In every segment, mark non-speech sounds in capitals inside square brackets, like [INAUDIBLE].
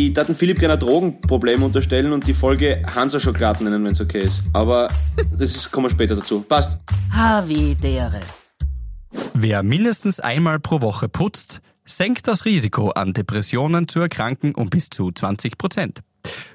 Ich darf Philipp gerne ein Drogenproblem unterstellen und die Folge Hansa-Schokoladen nennen, wenn es okay ist. Aber das ist, kommen wir später dazu. Passt. Havidere. Wer mindestens einmal pro Woche putzt, senkt das Risiko, an Depressionen zu erkranken um bis zu 20 Prozent.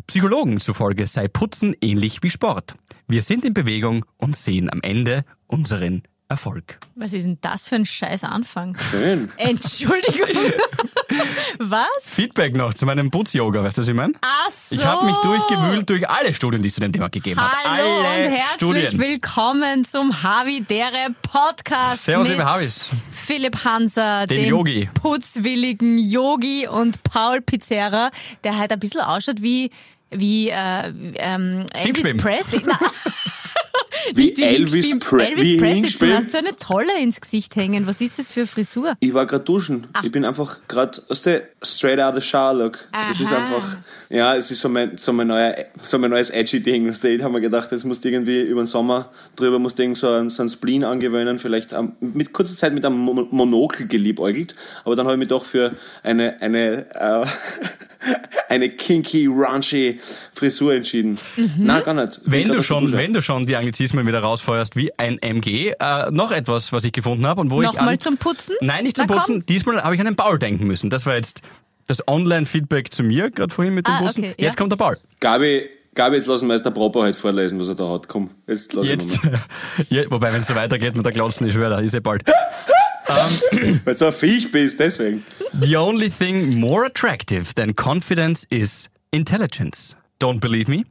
Psychologen zufolge sei Putzen ähnlich wie Sport. Wir sind in Bewegung und sehen am Ende unseren Erfolg. Was ist denn das für ein scheiß Anfang? Schön. [LAUGHS] Entschuldigung. [LAUGHS] Was? Feedback noch zu meinem Putz-Yoga, weißt du, was ich meine? Ach so. Ich habe mich durchgewühlt durch alle Studien, die es zu dem Thema gegeben hat. Hallo alle und herzlich Studien. willkommen zum Havidere Podcast Servus, mit liebe Havis. Philipp Hanser, Dem dem Yogi. putzwilligen Yogi und Paul Pizzerra, der halt ein bisschen ausschaut wie wie äh, ähm, Elvis. Presley. Na, [LAUGHS] Wie Elvis. Pre Elvis Presley. Du hast so eine Tolle ins Gesicht hängen. Was ist das für Frisur? Ich war gerade duschen. Ah. Ich bin einfach gerade aus der straight out of shower look. Das ist Aha. einfach, ja, es ist so mein, so mein, neuer, so mein neues edgy Ding. Weißt du, Ich habe mir gedacht, jetzt musst du irgendwie über den Sommer drüber musst du irgend so einen, so einen Spleen angewöhnen, vielleicht mit kurzer Zeit mit einem Mo- Monokel geliebäugelt, aber dann habe ich mich doch für eine, eine, äh, [LAUGHS] eine kinky, raunchy Frisur entschieden. Mhm. Nein, gar nicht. Wenn du schon, Dusche. wenn du schon die Anglizismen wieder rausfeuerst wie ein MG, äh, noch etwas, was ich gefunden habe und wo ich Nochmal zum Putzen? Nein, nicht zum Na, komm. Putzen. Diesmal habe ich an den Paul denken müssen. Das war jetzt das Online-Feedback zu mir, gerade vorhin mit dem Ah, Bussen. okay, ja. Jetzt kommt der Paul. Gabi, Gabi, jetzt lassen wir erst der Proper halt vorlesen, was er da hat. Komm, jetzt lass Jetzt, ihn mal. [LAUGHS] ja, wobei, wenn es so weitergeht mit der Glotzen, ich schwöre, da ist eh bald. [LAUGHS] [CLEARS THROAT] Weil du so ein Viech bist, deswegen. The only thing more attractive than confidence is intelligence. Don't believe me?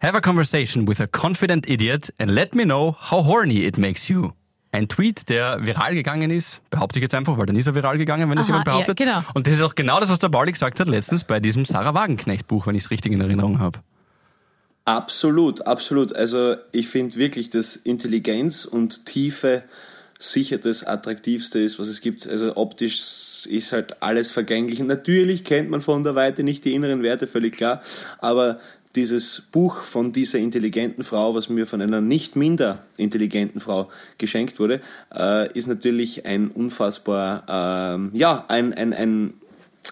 Have a conversation with a confident idiot and let me know how horny it makes you. Ein Tweet, der viral gegangen ist, behaupte ich jetzt einfach, weil dann ist er viral gegangen, wenn das Aha, jemand behauptet. ja, genau. Und das ist auch genau das, was der Pauli gesagt hat letztens bei diesem Sarah Wagenknecht Buch, wenn ich es richtig in Erinnerung habe. Absolut, absolut. Also ich finde wirklich, dass Intelligenz und Tiefe sicher das Attraktivste ist, was es gibt. Also optisch ist halt alles vergänglich. Natürlich kennt man von der Weite nicht die inneren Werte, völlig klar. Aber dieses Buch von dieser intelligenten Frau, was mir von einer nicht minder intelligenten Frau geschenkt wurde, äh, ist natürlich ein unfassbar, ähm, ja, ein, ein, ein,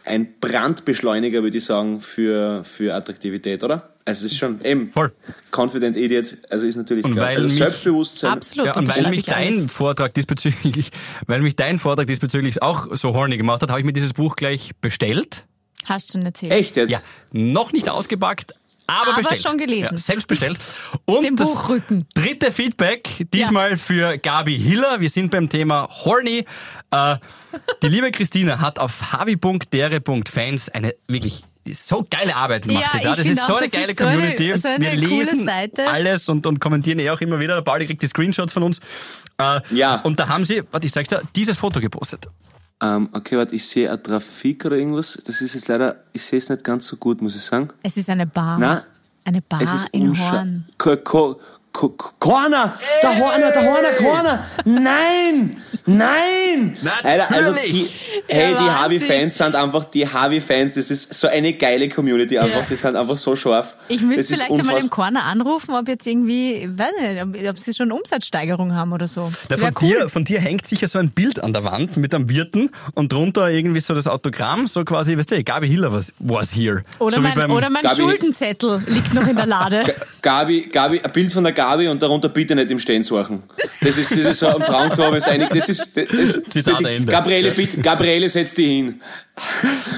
ein Brandbeschleuniger, würde ich sagen, für, für Attraktivität, oder? Also es ist schon eben Voll. Confident Idiot, also ist natürlich Und klar. weil Also mich- Selbstbewusstsein. Absolut. Ja, und weil mich ich dein alles. Vortrag diesbezüglich, [LAUGHS] weil mich dein Vortrag diesbezüglich auch so horny gemacht hat, habe ich mir dieses Buch gleich bestellt. Hast du schon erzählt. Echt jetzt? Ja, noch nicht ausgepackt, aber, Aber bestellt. schon gelesen. Ja, selbst bestellt. Und Den das Buchrücken. dritte Feedback, diesmal für Gabi Hiller. Wir sind beim Thema Horny. Äh, die liebe Christina hat auf havi.dere.fans eine wirklich so geile Arbeit gemacht. Ja, sie da. Das ist so auch, eine geile ist so eine- Community. so eine Wir lesen Seite. alles und, und kommentieren eh auch immer wieder. Der Pauli kriegt die Screenshots von uns. Äh, Ja. Und da haben sie, warte, ich zeig's dir, dieses Foto gepostet. Ähm, okay, warte, ich sehe ein Trafik oder irgendwas. Das ist jetzt leider, ich sehe es nicht ganz so gut, muss ich sagen. Es ist eine Bar. Nein, Eine Bar es ist in unscha- Horn. Ko Ko Ko Corner! Der Horner, der Horner, Corner! [LAUGHS] Nein! Nein! Alter, also die, hey, die Wahnsinn. Harvey-Fans sind einfach, die Harvey-Fans, das ist so eine geile Community einfach, Ja. die sind einfach so scharf. Ich müsste vielleicht einmal im. Corner anrufen, ob jetzt irgendwie, weiß nicht, ob, ob sie schon Umsatzsteigerung haben oder so. Wäre von, cool. dir, von dir hängt sicher so ein Bild an der Wand mit einem Wirten und drunter irgendwie so das Autogramm, so quasi, weißt du, Gabi Hiller was, was here. Oder, so mein, beim, oder mein Gabi- Schuldenzettel liegt noch in der Lade. Gabi, Gabi, ein Bild von der Gabi und darunter bitte nicht im Stehen suchen. Das ist, das ist so am Frauenklo, wenn du einig, das ist, das, das, [LAUGHS] Zitat Ende. Gabriele, bitte, Gabriele, setz dich hin.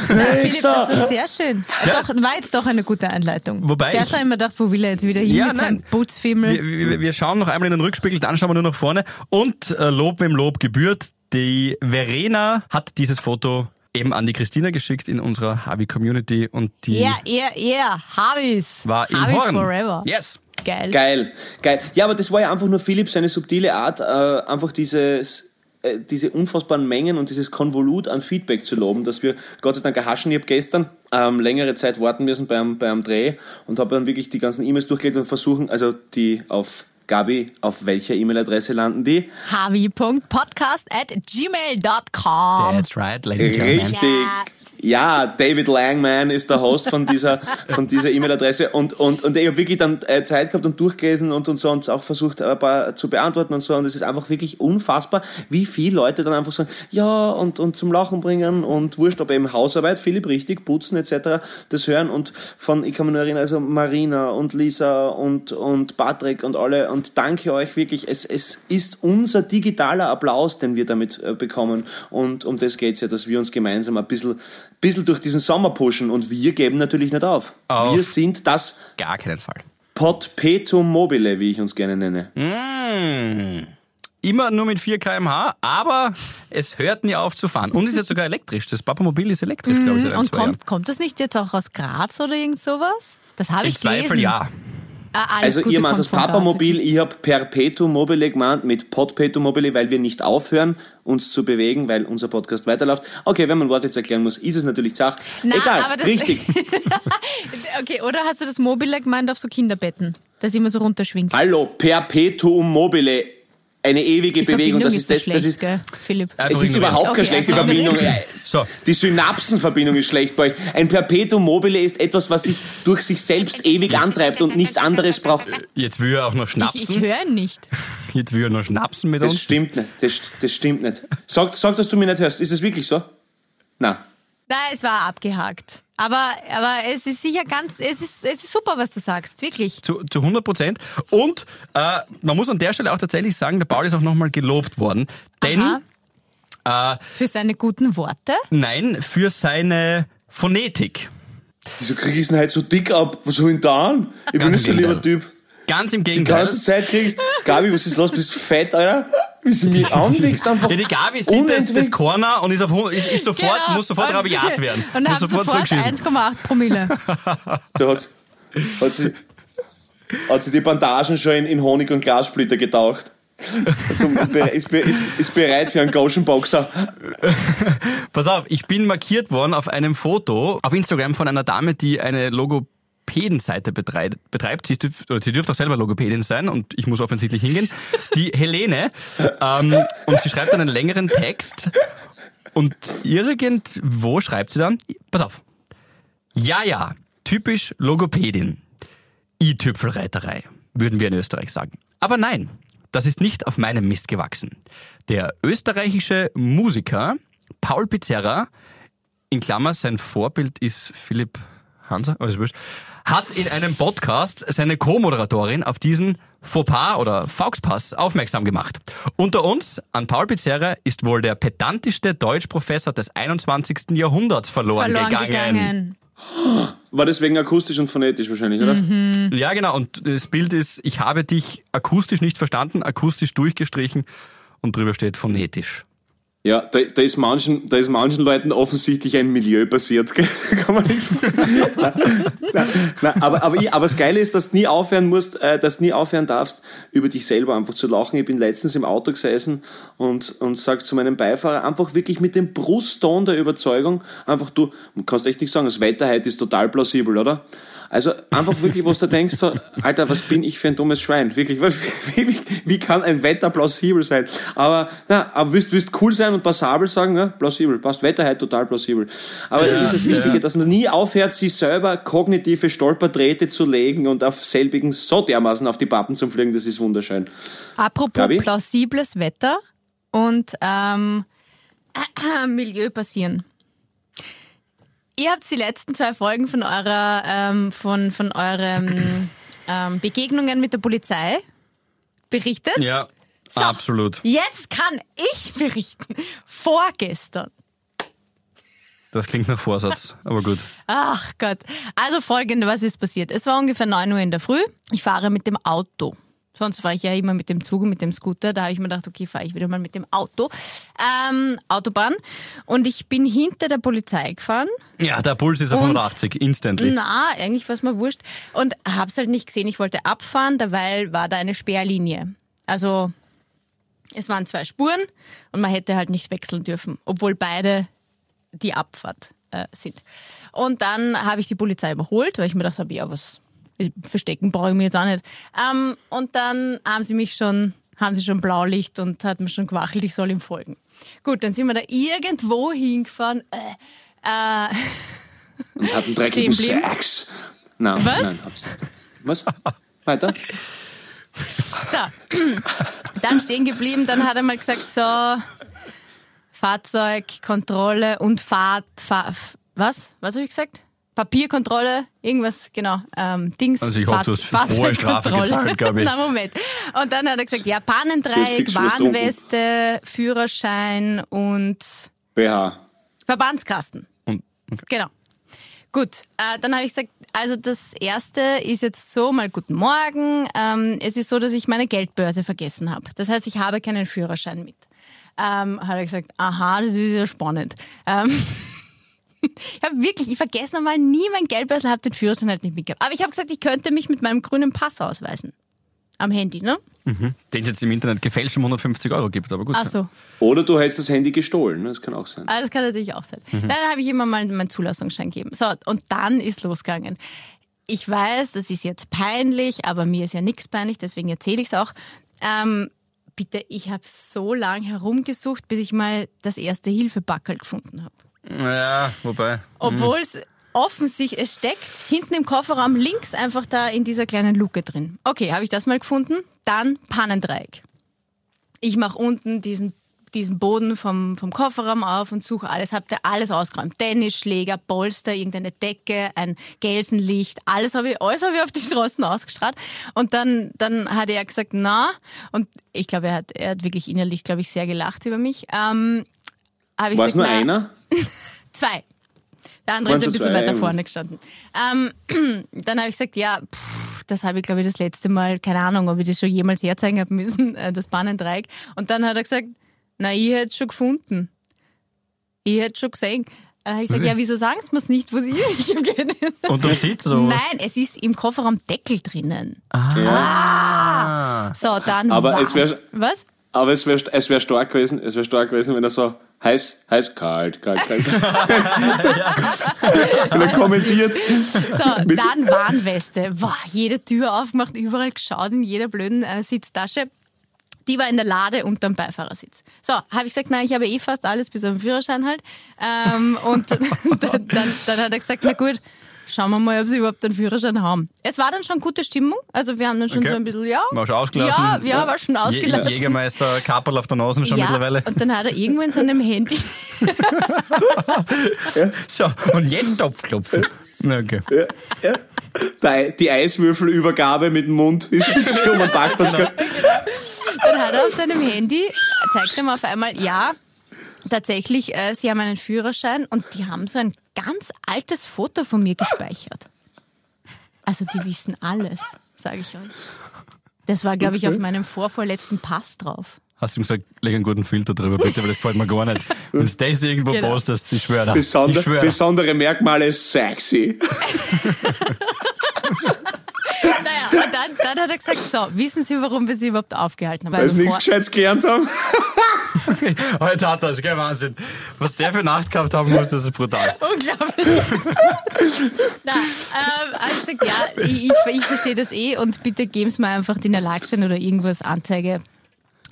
Philipp, das war sehr schön. Doch, war jetzt doch eine gute Einleitung. Wobei Zuerst ich- habe ich mir gedacht, wo will er jetzt wieder hin Ja, mit seinem nein. Putzfimmel? wir, wir, wir schauen noch einmal in den Rückspiegel, dann schauen wir nur nach vorne. Und äh, Lob wem Lob gebührt. Die Verena hat dieses Foto eben an die Christina geschickt in unserer Habi-Community und die Ja, er, er, Habis. war in Habis Horn. forever. Yes. Geil. Geil, geil. Ja, aber das war ja einfach nur Philipp seine subtile Art, äh, einfach dieses äh, diese unfassbaren Mengen und dieses Konvolut an Feedback zu loben, dass wir Gott sei Dank erhaschen. Ich habe gestern ähm, längere Zeit warten müssen beim, beim Dreh und habe dann wirklich die ganzen E-Mails durchgelegt und versuchen, also die auf Gabi, auf welcher E-Mail-Adresse landen die? havi.podcast at gmail.com. That's right, ladies and gentlemen. Richtig. Ja, David Langman ist der Host von dieser, von dieser E-Mail-Adresse. Und, und, und ich habe wirklich dann äh, Zeit gehabt und durchgelesen und, und so und auch versucht, ein paar zu beantworten und so. Und es ist einfach wirklich unfassbar, wie viele Leute dann einfach sagen, ja und, und zum Lachen bringen und wurscht, ob eben Hausarbeit, Philipp, richtig, putzen etc., das hören. Und von, ich kann mich nur erinnern, also Marina und Lisa und, und Patrick und alle. Und danke euch wirklich, es, es ist unser digitaler Applaus, den wir damit äh, bekommen. Und um das geht's ja, dass wir uns gemeinsam ein bisschen bisschen durch diesen Sommer pushen und wir geben natürlich nicht auf. Auf. Wir sind das Gar keinen Fall. Potpetum mobile, wie ich uns gerne nenne. Mm. Immer nur mit 4 km/h, aber es hört nie auf zu fahren. Und ist jetzt sogar elektrisch. Das Papamobil ist elektrisch, glaube ich, seit Mhm. Und Jahren. kommt, kommt das nicht jetzt auch aus Graz oder irgend sowas? Das habe Im ich Zweifel gelesen. ja. Ah, Also ihr macht das. Papamobil, ich habe Perpetuum mobile gemeint mit Potpetum mobile, weil wir nicht aufhören, uns zu bewegen, weil unser Podcast weiterläuft. Okay, wenn man Wort jetzt erklären muss, ist es natürlich Zach. Na, Egal, aber das- richtig. [LAUGHS] Okay, oder hast du das Mobile gemeint auf so Kinderbetten, das immer so runterschwingt? Hallo, Perpetuum mobile, eine ewige Die Bewegung. Verbindung Das ist ist so das, das schlecht, ist, gell, Philipp? Es ist überhaupt keine Okay, schlechte einfach Verbindung. [LAUGHS] So. Die Synapsenverbindung ist schlecht bei euch. Ein Perpetuum mobile ist etwas, was sich durch sich selbst ewig antreibt und nichts anderes braucht. Jetzt will er auch noch Ich, schnapsen. ich höre ihn nicht. [LAUGHS] Jetzt will er noch schnapsen mit Das uns. stimmt nicht. Das, das stimmt nicht. Sag, sag, dass du mich nicht hörst. Ist das wirklich so? Na. Nein, es war abgehakt. Aber, aber es ist sicher ganz, es ist, es ist super, was du sagst, wirklich. Zu, zu 100 Prozent. Und äh, man muss an der Stelle auch tatsächlich sagen, der Paul ist auch nochmal gelobt worden. Denn, äh, Für seine guten Worte. nein, für seine Phonetik. Wieso krieg ich denn heute so dick ab? Was soll ich denn da an? Ich bin Ganz nicht so lieber Gegenteil. Typ. Ganz im Die Gegenteil. ganze Zeit krieg ich. Gabi, was ist los? Bist du fett, Alter? Wie sie mich [LAUGHS] anwiegst einfach. Ja, die Gabi sieht das, das. Corner und ist, auf, ist, ist sofort, Genau. muss sofort rabiat werden. [LAUGHS] Und haben sofort zurückschießen. 1,8 Promille. [LAUGHS] Da hat, hat, sie, hat sie die Bandagen schon in, in Honig und Glassplitter getaucht. Also, ist, ist, ist bereit für einen Gauschenboxer. Pass auf, ich bin markiert worden auf einem Foto auf Instagram von einer Dame, die eine Logopädenseite betreibt. betreibt. Sie, dürf, sie dürfte auch selber Logopädin sein und ich muss offensichtlich hingehen. Die [LAUGHS] Helene. Ähm, und sie schreibt einen längeren Text und irgendwo schreibt sie dann, pass auf. Ja, ja, typisch Logopädin. I-Tüpfelreiterei, würden wir in Österreich sagen. Aber nein, das ist nicht auf meinem Mist gewachsen. Der österreichische Musiker Paul Pizzerra, in Klammer, sein Vorbild ist Philipp Hanser, alles wurscht, hat in einem Podcast seine Co-Moderatorin auf diesen Fauxpas oder Fauxpass aufmerksam gemacht. Unter uns, an Paul Pizzerra, ist wohl der pedantischste Deutschprofessor des 21. Jahrhunderts verloren, Verloren gegangen. gegangen. War deswegen akustisch und phonetisch wahrscheinlich, oder? Ja, genau. Und das Bild ist, ich habe dich akustisch nicht verstanden, akustisch durchgestrichen und drüber steht phonetisch. Ja, da, da, ist manchen, da ist manchen Leuten offensichtlich ein Milieu passiert. [LAUGHS] Kann man nichts machen. [LAUGHS] Nein, aber, aber, ich, aber das Geile ist, dass du nie aufhören musst, äh, dass du nie aufhören darfst, über dich selber einfach zu lachen. Ich bin letztens im Auto gesessen und, und sag zu meinem Beifahrer einfach wirklich mit dem Brustton der Überzeugung, einfach du, kannst echt nicht sagen, das Wetter heute ist total plausibel, oder? Also einfach wirklich, was du denkst, so, Alter, was bin ich für ein dummes Schwein? Wirklich, was, wie, [LAUGHS] wie, wie kann ein Wetter plausibel sein? Aber, na, aber willst, willst cool sein und passabel sagen, ja, plausibel, passt Wetter heute total plausibel. Aber das ist das Wichtige, dass man nie aufhört, sich selber kognitive Stolperdrähte zu legen und auf selbigen so dermaßen auf die Pappen zu fliegen, das ist wunderschön. Apropos Gabi? plausibles Wetter und ähm, [CLEARS THROAT] Milieu passieren. Ihr habt die letzten zwei Folgen von eurer ähm, von, von euren [CLEARS THROAT] ähm, Begegnungen mit der Polizei berichtet. Ja, So. absolut. Jetzt kann ich berichten. Vorgestern. Das klingt nach Vorsatz, aber gut. Ach Gott. Also folgende, was ist passiert? Es war ungefähr 9 Uhr in der Früh. Ich fahre mit dem Auto. Sonst fahre ich ja immer mit dem Zug und mit dem Scooter. Da habe ich mir gedacht, okay, fahre ich wieder mal mit dem Auto. Ähm, Autobahn. Und ich bin hinter der Polizei gefahren. Ja, der Puls ist auf Und- 180, instantly. Na, eigentlich war es mir wurscht. Und hab's halt nicht gesehen. Ich wollte abfahren, derweil war da eine Sperrlinie. Also es waren zwei Spuren und man hätte halt nicht wechseln dürfen, obwohl beide die Abfahrt äh, sind. Und dann habe ich die Polizei überholt, weil ich mir gedacht habe, ja, was Verstecken brauche ich mir jetzt auch nicht. Ähm, und dann haben sie mich schon, haben sie schon Blaulicht und hat mir schon gewachelt, ich soll ihm folgen. Gut, dann sind wir da irgendwo hingefahren. Äh, äh, Und hat einen dreckigen. Sex. Nein, Was? nein. Was? Weiter? So, dann stehen geblieben, dann hat er mal gesagt, so, Fahrzeugkontrolle und Fahrt, Fahr, was? Was habe ich gesagt? Papierkontrolle, irgendwas, genau, ähm, Dings. Also ich hoffe, du hast hohe Strafe Fahrzeugkontrolle. gezahlt, glaube ich. [LAUGHS] Na, Moment. Und dann hat er gesagt, ja, Pannendreieck. Warnweste, Führerschein und BH. Verbandskasten. Und, okay. Genau. Gut, äh, dann habe ich gesagt, also das erste ist jetzt so, mal guten Morgen. Ähm, es ist so, dass ich meine Geldbörse vergessen habe. Das heißt, ich habe keinen Führerschein mit. Ähm, hat er gesagt, aha, das ist ja spannend. Ähm, [LAUGHS] ich habe wirklich, ich vergesse normal nie mein Geldbörsel, habe den Führerschein halt nicht mitgehabt. Aber ich habe gesagt, ich könnte mich mit meinem grünen Pass ausweisen. Am Handy, ne? den es jetzt im Internet gefälscht um 150 Euro gibt, aber gut. Ach so. Oder du hättest das Handy gestohlen, ne? das kann auch sein. Ah, das kann natürlich auch sein. Dann habe ich immer mal meinen Zulassungsschein gegeben. So, und dann ist losgegangen. Ich weiß, das ist jetzt peinlich, aber mir ist ja nichts peinlich, deswegen erzähle ich es auch. Ähm, bitte, ich habe so lange herumgesucht, bis ich mal das erste Hilfebackel gefunden habe. Ja, wobei. Obwohl es offensichtlich, es steckt hinten im Kofferraum links einfach da in dieser kleinen Luke drin. Okay, habe ich das mal gefunden. Dann Pannendreieck. Ich mache unten diesen, diesen Boden vom, vom Kofferraum auf und suche alles. Habt ihr alles ausgeräumt. Tennisschläger, Polster, irgendeine Decke, ein Gelsenlicht. Alles habe ich, alles habe ich auf die Straßen ausgestrahlt. Und dann, dann hat er gesagt, na. Und ich glaube, er hat, er hat wirklich innerlich, glaube ich, sehr gelacht über mich. Ähm, habe ich War es gesagt, nur na, einer? [LAUGHS] Zwei. Der andere ist ein bisschen weiter vorne gestanden. Ähm, [CLEARS THROAT] dann habe ich gesagt, ja, pff, das habe ich, glaube ich, das letzte Mal, keine Ahnung, ob ich das schon jemals herzeigen habe müssen, [LAUGHS] äh, das Bahnendreieck. Und dann hat er gesagt, na, ich hätte es schon gefunden. Ich hätte es schon gesehen. Dann habe ich gesagt, ja, wieso sagen Sie mir es nicht, wo sie ist? [LAUGHS] Ich habe keine Unterm Sitz oder was? Nein, es ist im Kofferraum Deckel drinnen. Ja. So, dann Aber war, es wär- Was? Aber es wäre es wär stark gewesen, es wäre stark gewesen, wenn er so heiß, heiß, kalt, kalt, kalt. [LAUGHS] wenn er kommentiert. So, [LAUGHS] dann Warnweste. Wow, jede Tür aufgemacht, überall geschaut, in jeder blöden äh, Sitztasche. Die war in der Lade unterm Beifahrersitz. So, habe ich gesagt, nein, ich habe eh fast alles, bis auf den Führerschein halt. Ähm, und [LAUGHS] dann, dann, dann hat er gesagt, na gut, schauen wir mal, ob sie überhaupt einen Führerschein haben. Es war dann schon gute Stimmung. Also wir haben dann schon Okay. so ein bisschen, ja. War schon ausgelassen? Ja, ja, war schon ausgelassen. Jä- Jägermeister Kapperl auf der Nase schon ja, mittlerweile. und dann hat er irgendwo in seinem Handy [LAUGHS] So, und jetzt Topfklopfen. Okay. Ja, ja. Die, Eiswürfelübergabe mit dem Mund ist schon [LAUGHS] den Parkplatz gegangen. Dann hat er auf seinem Handy, zeigt er mir auf einmal, ja, tatsächlich, äh, sie haben einen Führerschein und die haben so ein ganz altes Foto von mir gespeichert. Also die wissen alles, sage ich euch. Das war, glaube ich, auf meinem vorvorletzten Pass drauf. Hast du ihm gesagt, leg einen guten Filter drüber, bitte, weil das gefällt mir gar nicht. Wenn du das irgendwo Genau. postest, ich schwöre. Besonder, schwöre. besondere Merkmale sexy. [LAUGHS] Naja, und dann, dann hat er gesagt, so, wissen Sie, warum wir Sie überhaupt aufgehalten haben? Weil sie nichts Gescheites gelernt haben. [LAUGHS] Heute hat er es, gell, Wahnsinn. Was der für Nacht gehabt haben muss, das ist brutal. [LAUGHS] Unglaublich. [LAUGHS] Na, ähm, also ja, ich, ich, ich verstehe das eh und bitte geben Sie mir einfach den Erlagschein oder irgendwas Anzeige.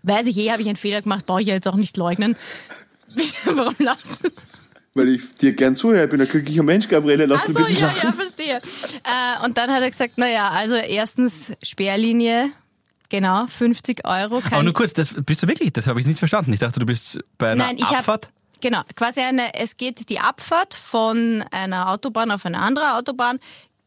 Weiß ich eh, habe ich einen Fehler gemacht, brauche ich ja jetzt auch nicht leugnen. Warum lachst du? Weil ich dir gern zuhöre, ich bin ein glücklicher Mensch, Gabriele, lass mich so, bitte ja, lachen. ja, verstehe. Äh, und dann hat er gesagt, naja, also erstens Sperrlinie, genau, 50 Euro. Aber Kein, nur kurz, das bist du wirklich, das habe ich nicht verstanden. Ich dachte, du bist bei einer Nein, Abfahrt. genau quasi eine. Es geht die Abfahrt von einer Autobahn auf eine andere Autobahn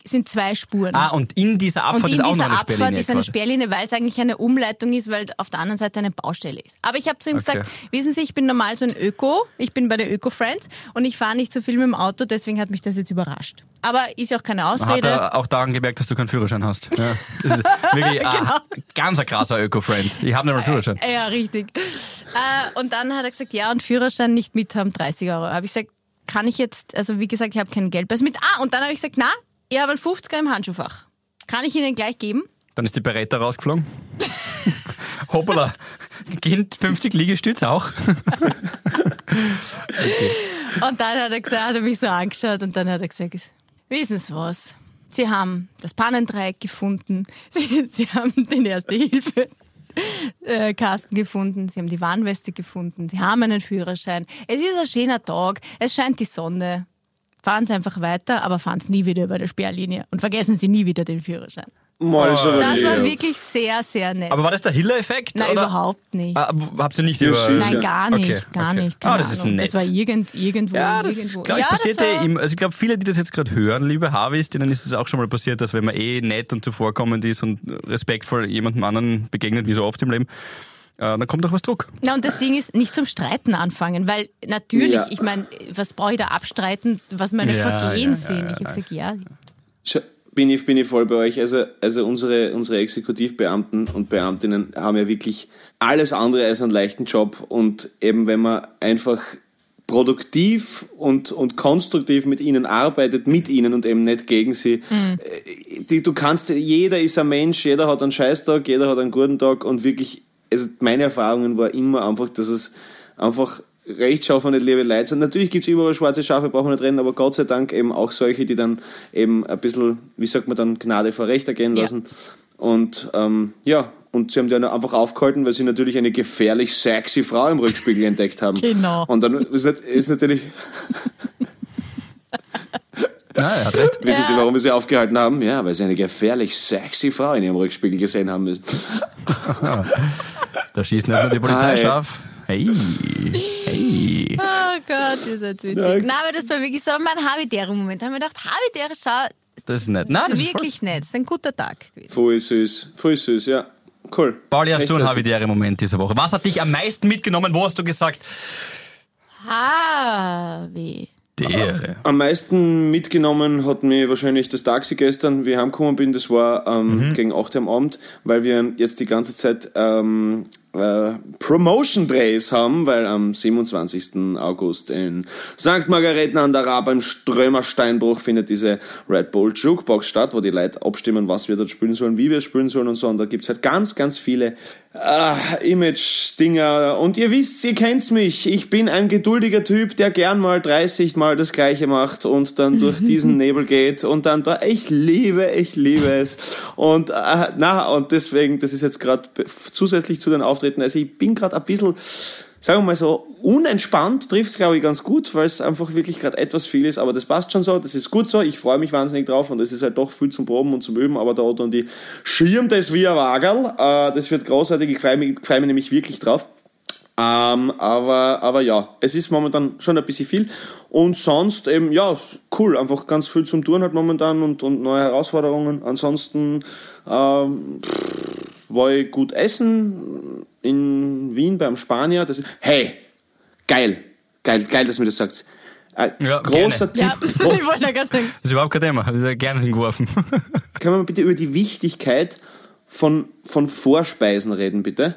sind zwei Spuren. Ah, und in dieser Abfahrt in ist auch noch dieser eine Abfahrt Sperrlinie ist eine. Sperrlinie, weil es eigentlich eine Umleitung ist, weil auf der anderen Seite eine Baustelle ist. Aber ich habe zu ihm Okay. gesagt, wissen Sie, ich bin normal so ein Öko, ich bin bei der Öko-Friends und ich fahre nicht so viel mit dem Auto, deswegen hat mich das jetzt überrascht. Aber ist ja auch keine Hat Ausrede. er auch daran gemerkt, dass du keinen Führerschein hast. [LAUGHS] Ja. Das ist wirklich [LAUGHS] Genau. ein ganz ein krasser Öko-Friend. Ich habe nicht mal einen Führerschein. Ja, richtig. Äh, und dann hat er gesagt, ja, und Führerschein nicht mit haben, 30 Euro. Habe ich gesagt, kann ich jetzt, also wie gesagt, ich habe kein Geld mit. Ah, und dann habe ich gesagt, na, ich habe einen 50er im Handschuhfach. Kann ich Ihnen gleich geben? Dann ist die Beretta rausgeflogen. [LAUGHS] Hoppala. Kind 50 Liegestütz auch. [LAUGHS] Und dann hat er gesagt, hat er mich so angeschaut und dann hat er gesagt, wissen Sie was? Sie haben das Pannendreieck gefunden. [LAUGHS] Sie, sie haben den Erste-Hilfe. äh, gefunden, sie haben die Warnweste gefunden, sie haben einen Führerschein. Es ist ein schöner Tag, es scheint die Sonne. Fahren Sie einfach weiter, aber fahren Sie nie wieder über die Sperrlinie und vergessen Sie nie wieder den Führerschein. Mal aber Das war wirklich sehr, sehr nett. Aber war das der Hiller-Effekt? Nein, oder? überhaupt nicht. Ah, habt ihr nicht Ja, über... Nein, gar nicht, Okay, gar okay. nicht. Keine Ah, das ist Ahnung. nett. Das war irgend, irgendwo. Ja, das irgendwo. glaube ich ja, das passiert war, eh immer. Also ich glaube, viele, die das jetzt gerade hören, liebe Harvis, denen ist es auch schon mal passiert, dass wenn man eh nett und zuvorkommend ist und respektvoll jemandem anderen begegnet, wie so oft im Leben, dann kommt auch was zurück. Na, und das Ding ist, nicht zum Streiten anfangen, weil natürlich, Ja. ich meine, was brauche ich da abstreiten, was meine Ja, Vergehen ja, sind? ja, ich habe gesagt, ja. Bin ich, bin ich voll bei euch. Also, also unsere, unsere Exekutivbeamten und Beamtinnen haben ja wirklich alles andere als einen leichten Job. Und eben wenn man einfach produktiv und, und konstruktiv mit ihnen arbeitet, mit ihnen und eben nicht gegen sie. äh, Die, du kannst, jeder ist ein Mensch, jeder hat einen Scheißtag, jeder hat einen guten Tag und wirklich, also meine Erfahrungen war immer einfach, dass es einfach rechtschaffende liebe Leute sind. Natürlich gibt es überall schwarze Schafe, brauchen wir nicht reden, aber Gott sei Dank eben auch solche, die dann eben ein bisschen, wie sagt man dann, Gnade vor Recht ergehen Ja. lassen. Und ähm, ja, und sie haben die dann einfach aufgehalten, weil sie natürlich eine gefährlich sexy Frau im Rückspiegel entdeckt haben. [LAUGHS] Genau. Und dann ist, ist natürlich, [LAUGHS] Ja, er hat recht. [LAUGHS] wissen Sie, warum wir sie aufgehalten haben? Ja, weil sie eine gefährlich sexy Frau in ihrem Rückspiegel gesehen haben müssen. Da schießt nicht nur die Polizei Hi. scharf. Hey, hey. Oh Gott, ihr seid witzig. Nein, aber das war wirklich so mein Habitäre-Moment. Da haben wir gedacht, Habitäre, schau, Das ist nett. Nein, das das ist ist voll. wirklich nett. Das ist ein guter Tag gewesen. Voll süß, voll süß, ja. Cool. Pauli, hast Echt du einen habitären Moment diese Woche? Was hat dich am meisten mitgenommen? Wo hast du gesagt? Habi. Der. Am meisten mitgenommen hat mir wahrscheinlich das Taxi gestern, wie ich heimgekommen bin. Das war ähm, gegen 8 Uhr am Abend, weil wir jetzt die ganze Zeit ähm, äh, Promotion Days haben, weil am 27. August in St. Margareten an der Raab beim Strömer Steinbruch findet diese Red Bull Jukebox statt, wo die Leute abstimmen, was wir dort spielen sollen, wie wir es spielen sollen und so. Und da gibt's halt ganz, ganz viele äh, Image-Dinger. Und ihr wisst, ihr kennt's mich. Ich bin ein geduldiger Typ, der gern mal 30 Mal das Gleiche macht und dann durch [LAUGHS] diesen Nebel geht und dann da, ich liebe, ich liebe es. Und äh, na, und deswegen, das ist jetzt gerade zusätzlich zu den Auftritten, also ich bin gerade ein bisschen, sagen wir mal so, unentspannt trifft glaube ich ganz gut, weil es einfach wirklich gerade etwas viel ist, aber das passt schon so, das ist gut so, ich freue mich wahnsinnig drauf und es ist halt doch viel zum Proben und zum Üben, aber da dann die Schirm wie ein Wagel, äh, das wird großartig, ich freue mich, freue mich nämlich wirklich drauf. Ähm, aber, aber ja, es ist momentan schon ein bisschen viel. Und sonst eben, ja, cool, einfach ganz viel zum Tun halt momentan und, und neue Herausforderungen. Ansonsten ähm, pff, war ich gut essen in Wien beim Spanier. Das ist, hey, geil, geil, geil, dass du mir das sagst. Äh, Ja, großer Ja, Tipp. [LAUGHS] ich wollte da gerade sagen. Das ist überhaupt kein Thema. Habe ich da gerne hingeworfen. [LAUGHS] Können wir bitte über die Wichtigkeit von, von Vorspeisen reden, bitte?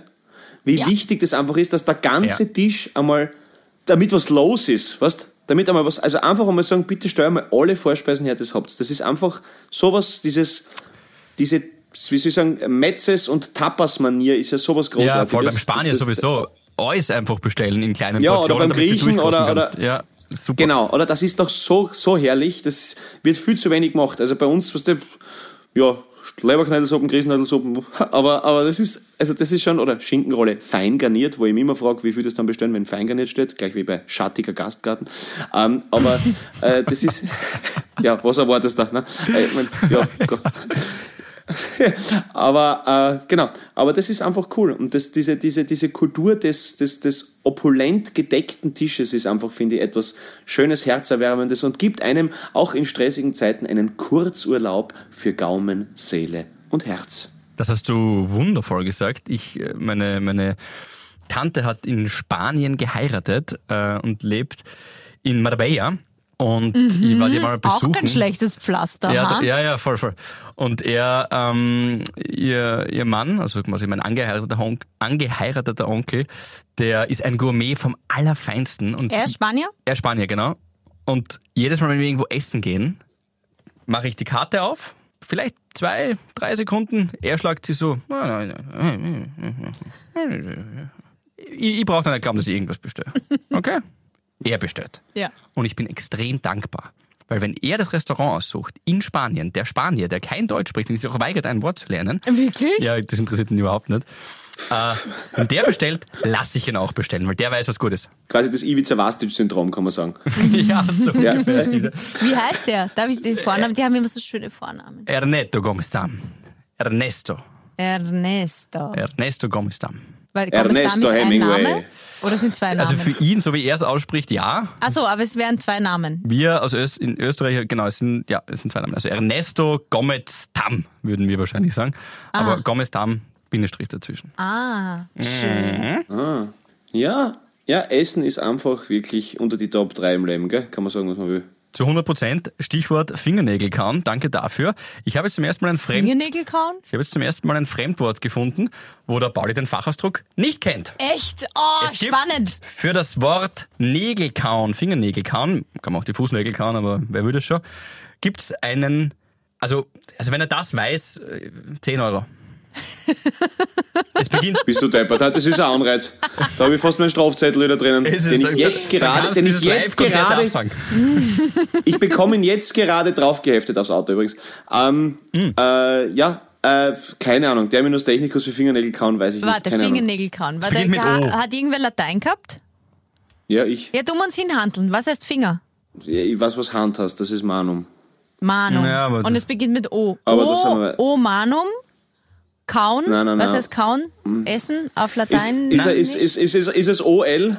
Wie Ja. wichtig das einfach ist, dass der ganze Ja. Tisch einmal, damit was los ist, weißt damit einmal was, also einfach einmal sagen, bitte stell mal alle Vorspeisen her, das habt. Das ist einfach sowas, dieses, diese, wie soll ich sagen, Metzes- und Tapas-Manier ist ja sowas Großartiges. ja, vor allem beim Das- Spanier das- sowieso. Alles einfach bestellen in kleinen Ja, oder Portionen, beim damit sie Griechen oder- kannst. Ja, super. Genau, oder das ist doch so, so herrlich, das wird viel zu wenig gemacht. Also bei uns, was der, ja, Leberknädelsuppen, Grießnädelsuppen, [LAUGHS] aber, aber das ist, also das ist schon, oder Schinkenrolle fein garniert, wo ich mich immer frage, wie viel das dann bestellen, wenn fein garniert steht, gleich wie bei schattiger Gastgarten. Ähm, aber äh, das ist, [LAUGHS] ja, was erwartest du da? Ne? Äh, ich mein, ja. [LAUGHS] [LAUGHS] aber äh, genau, aber das ist einfach cool und das, diese, diese, diese Kultur des, des, des opulent gedeckten Tisches ist einfach, finde ich, etwas schönes, herzerwärmendes und gibt einem auch in stressigen Zeiten einen Kurzurlaub für Gaumen, Seele und Herz. Das hast du wundervoll gesagt. Ich, äh, meine, meine Tante hat in Spanien geheiratet äh, und lebt in Marbella. Und ich war die mal besuchen. Mhm. Auch kein schlechtes Pflaster, Ja, ha? ja, ja, voll, voll. Und er, ähm, ihr, ihr Mann, also quasi mein angeheirateter, Onk, angeheirateter Onkel, der ist ein Gourmet vom Allerfeinsten. Und Er ist Spanier? er ist Spanier, genau. Und jedes Mal, wenn wir irgendwo essen gehen, mache ich die Karte auf, vielleicht zwei, drei Sekunden, er schlagt sie so. Ich, ich brauche dann nicht glauben, dass ich irgendwas bestelle. Okay? Er bestellt. Ja. Und ich bin extrem dankbar. Weil wenn er das Restaurant aussucht in Spanien, der Spanier, der kein Deutsch spricht und sich auch weigert, ein Wort zu lernen, Wirklich? ja, das interessiert ihn überhaupt nicht, äh, wenn der bestellt, lasse ich ihn auch bestellen, weil der weiß, was gut ist. Quasi das Ivica-Vastic-Syndrom, kann man sagen. [LAUGHS] ja, so Ja. ungefähr. Wie heißt der? Darf ich den Vornamen? Die haben immer so schöne Vornamen. Ernesto Gomestam. Ernesto. Ernesto. Ernesto Gomestam. Weil Ernesto Hemingway. Oder sind zwei Namen? Also für ihn, so wie er es ausspricht, ja. Achso, aber es wären zwei Namen. Wir aus Öst, in Österreich, genau, es sind, ja, es sind zwei Namen. Also Ernesto Gomez Tam, würden wir wahrscheinlich sagen. Aber Gomez Tam, Bindestrich dazwischen. Ah, schön. Ja, ja, Essen ist einfach wirklich unter die Top 3 im Leben, gell? Kann man sagen, was man will. Zu 100 Prozent, Stichwort Fingernägel kauen, danke dafür. Ich habe jetzt zum ersten Mal ein Fremd, Fingernägel kauen? ich habe jetzt zum ersten Mal ein Fremdwort gefunden, wo der Pauli den Fachausdruck nicht kennt. Echt? Oh, Es gibt spannend. Für das Wort Nägel kauen, Fingernägel kauen, kann man auch die Fußnägel kauen, aber wer würde es schon, gibt's einen, also, also wenn er das weiß, äh, 10 Euro. Es beginnt Bist du deppert? Das ist ein Anreiz. Da habe ich fast meinen Strafzettel wieder drinnen, Es ist- den ich jetzt gerade, den ich jetzt gerade, ich bekomme ihn jetzt gerade draufgeheftet aufs Auto übrigens. Ähm, Hm. äh, ja, äh, keine Ahnung. Terminus technicus für Fingernägel kauen, weiß ich nicht. Warte, Keine Ahnung. Fingernägel kauen. Warte, ha- O. hat irgendwer Latein gehabt? Ja, ich. Ja, du uns hinhandeln. Was heißt Finger? Ja, ich weiß, was Hand hast. Das ist Manum. Manum. Ja, Und es beginnt mit O. Aber o, das haben wir- o Manum. Kauen. Nein, nein, Was nein. heißt kauen? Essen auf Latein? ist, Nein, ist, ist, ist, ist, ist es OL?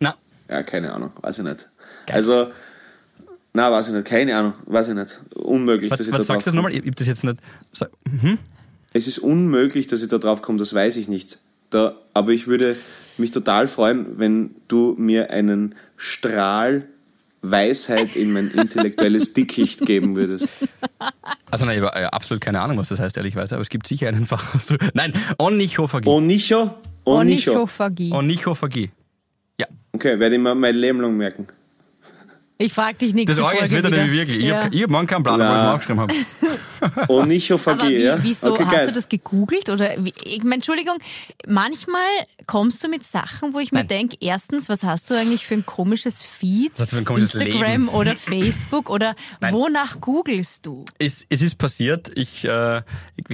Na, Ja, keine Ahnung. Weiß ich nicht. Also, na, weiß ich nicht. Keine Ahnung. Weiß ich nicht. Unmöglich, was, dass ich was da sagst du das drauf nochmal? Ich hab das jetzt nicht. Sag, Es ist unmöglich, dass ich da drauf komme, das weiß ich nicht. Da, aber ich würde mich total freuen, wenn du mir einen Strahl Weisheit in mein intellektuelles Dickicht geben würdest. also nein, ich habe äh, absolut keine Ahnung, was das heißt, ehrlicherweise, aber es gibt sicher einen [LAUGHS] Fachausdruck. Nein, Onichophagie. Onicho? Onicho. Onychophagie. Onichophagie. Ja, Okay, werde ich mir mein Leben lang merken. Ich frag dich nächste das Arge ist wieder wieder. nämlich wirklich. Ich Ja. habe hab morgen keinen Plan, wo ich mir aufgeschrieben habe. [LAUGHS] Aber Onichophagie, wie, ja? wieso okay, hast geil. du das gegoogelt? Oder wie, ich meine, Entschuldigung, manchmal kommst du mit Sachen, wo ich mir Nein. denke, erstens, was hast du eigentlich für ein komisches Feed? Was hast du für ein komisches Instagram Leben? oder Facebook oder [LAUGHS] wonach googelst du? Es, es ist passiert, ich, äh, wir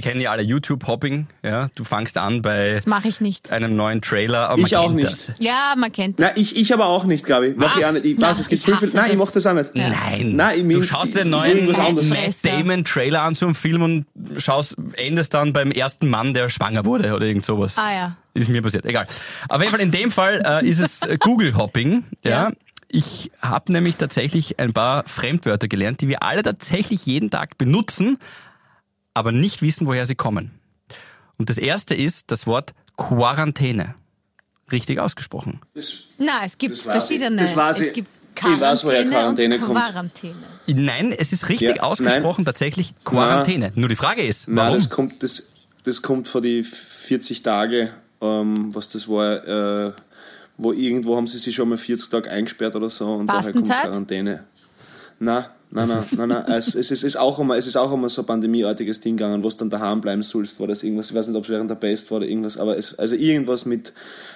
kennen ja alle YouTube-Hopping, ja. Du fangst an bei Das mache ich nicht. einem neuen Trailer. Aber Ich auch nicht. Das. Ja, man kennt das. Nein, ich, ich aber auch nicht, glaube ich. Mach Was? ich auch nicht. Ich, Nein, was, es gibt Nein, ich das. mach das auch nicht. Nein, Nein, ich du mein- schaust den neuen. Matt Zeitfresser. Damon Trailer an zu einem Film und schaust, endest dann beim ersten Mann, der schwanger wurde oder irgend sowas. Ah ja. Ist mir passiert, egal. Auf jeden Fall in dem Fall äh, ist es Google Hopping. Ja. Ja. Ich habe nämlich tatsächlich ein paar Fremdwörter gelernt, die wir alle tatsächlich jeden Tag benutzen, aber nicht wissen, woher sie kommen. Und das erste ist das Wort Quarantäne. Richtig ausgesprochen. Na, es gibt verschiedene. Das weiß es ich. gibt Ich weiß, woher Quarantäne Quarantäne und kommt. Quarantäne. Nein, es ist richtig Ja, ausgesprochen, tatsächlich Quarantäne. Nur die Frage ist, Nein, warum? das kommt, das, das kommt vor die 40 Tage, ähm, was das war, äh, wo irgendwo haben sie sich schon mal 40 Tage eingesperrt oder so und daher kommt? Quarantäne. Nein, nein, nein, nein, nein. Es, es, ist, es, ist auch einmal, es ist auch einmal so ein pandemieartiges Ding gegangen, wo du dann daheim bleiben sollst, war das irgendwas, ich weiß nicht, ob es während der Pest war oder irgendwas, aber es, also irgendwas mit,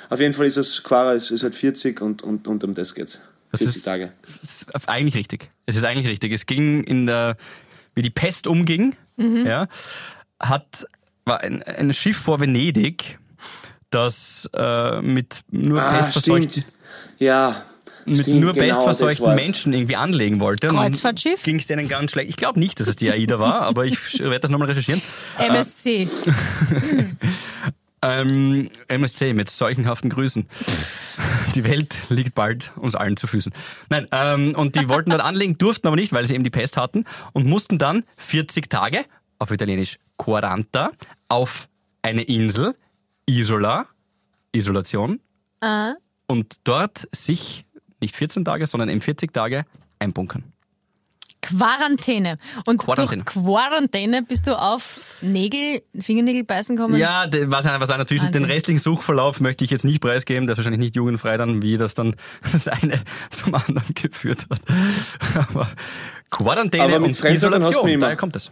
auf jeden Fall ist es, Quara ist, ist halt 40 und, und, und um das geht's. Das 40 ist- Tage. Das ist eigentlich richtig. Es ist eigentlich richtig. Es ging in der, wie die Pest umging, Mhm. ja, hat, war ein, ein Schiff vor Venedig, das äh, mit nur Ah, pestverseuchten, stimmt. Ja. mit stimmt, nur genau, war's. Menschen irgendwie anlegen wollte. Kreuzfahrtschiff? Ging es denen ganz schlecht. Ich glaube nicht, dass es die AIDA war, aber ich werde das nochmal recherchieren. MSC. [LAUGHS] Ähm, MSC mit seuchenhaften Grüßen. Die Welt liegt bald uns allen zu Füßen. Nein, ähm, und die wollten dort anlegen, durften aber nicht, weil sie eben die Pest hatten und mussten dann 40 Tage, auf Italienisch Quaranta, auf eine Insel, Isola, Isolation, und dort sich nicht 14 Tage, sondern eben 40 Tage einbunkern. Quarantäne. Und Quarantäne. durch Quarantäne bist du auf Nägel, Fingernägel beißen gekommen? Ja, was, was einer natürlich, den Wahnsinn. restlichen Suchverlauf möchte ich jetzt nicht preisgeben, der ist wahrscheinlich nicht jugendfrei dann, wie das dann [LAUGHS] das eine zum anderen [LAUGHS] geführt hat. Aber Quarantäne Aber mit und du Isolation, daher kommt es.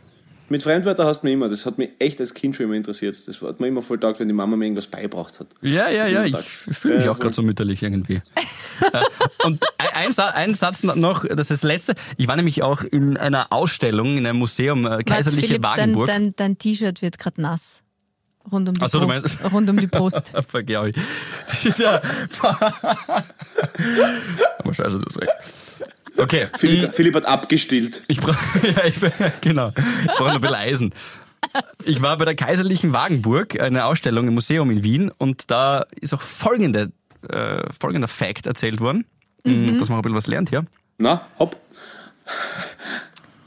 Mit Fremdwörtern hast du mich immer, das hat mich echt als Kind schon immer interessiert. Das hat mir immer voll taugt, wenn die Mama mir irgendwas beibracht hat. Ja, ja, ja, ich fühle mich Ja, auch gerade so mütterlich irgendwie. Äh, Und ein, ein Sa- ein Satz noch, das ist das letzte. Ich war nämlich auch in einer Ausstellung in einem Museum, äh, Kaiserliche Philipp, dein, Wagenburg. dein, dein T-Shirt wird gerade nass. Rund um die, Ach so, du Brust- meinst- rund um die Brust. [LAUGHS] Vergeh ich. [LAUGHS] Das ist ja. [LAUGHS] Aber scheiße, du hast recht. Okay. Philipp, Philipp hat abgestillt. Ich brauche [LAUGHS] ja, ich, genau. Ich brauche noch ein bisschen Eisen. Ich war bei der Kaiserlichen Wagenburg, eine Ausstellung im Museum in Wien, und da ist auch folgende, äh, folgender Fact erzählt worden, Mhm. dass man ein bisschen was lernt hier. Na, hopp.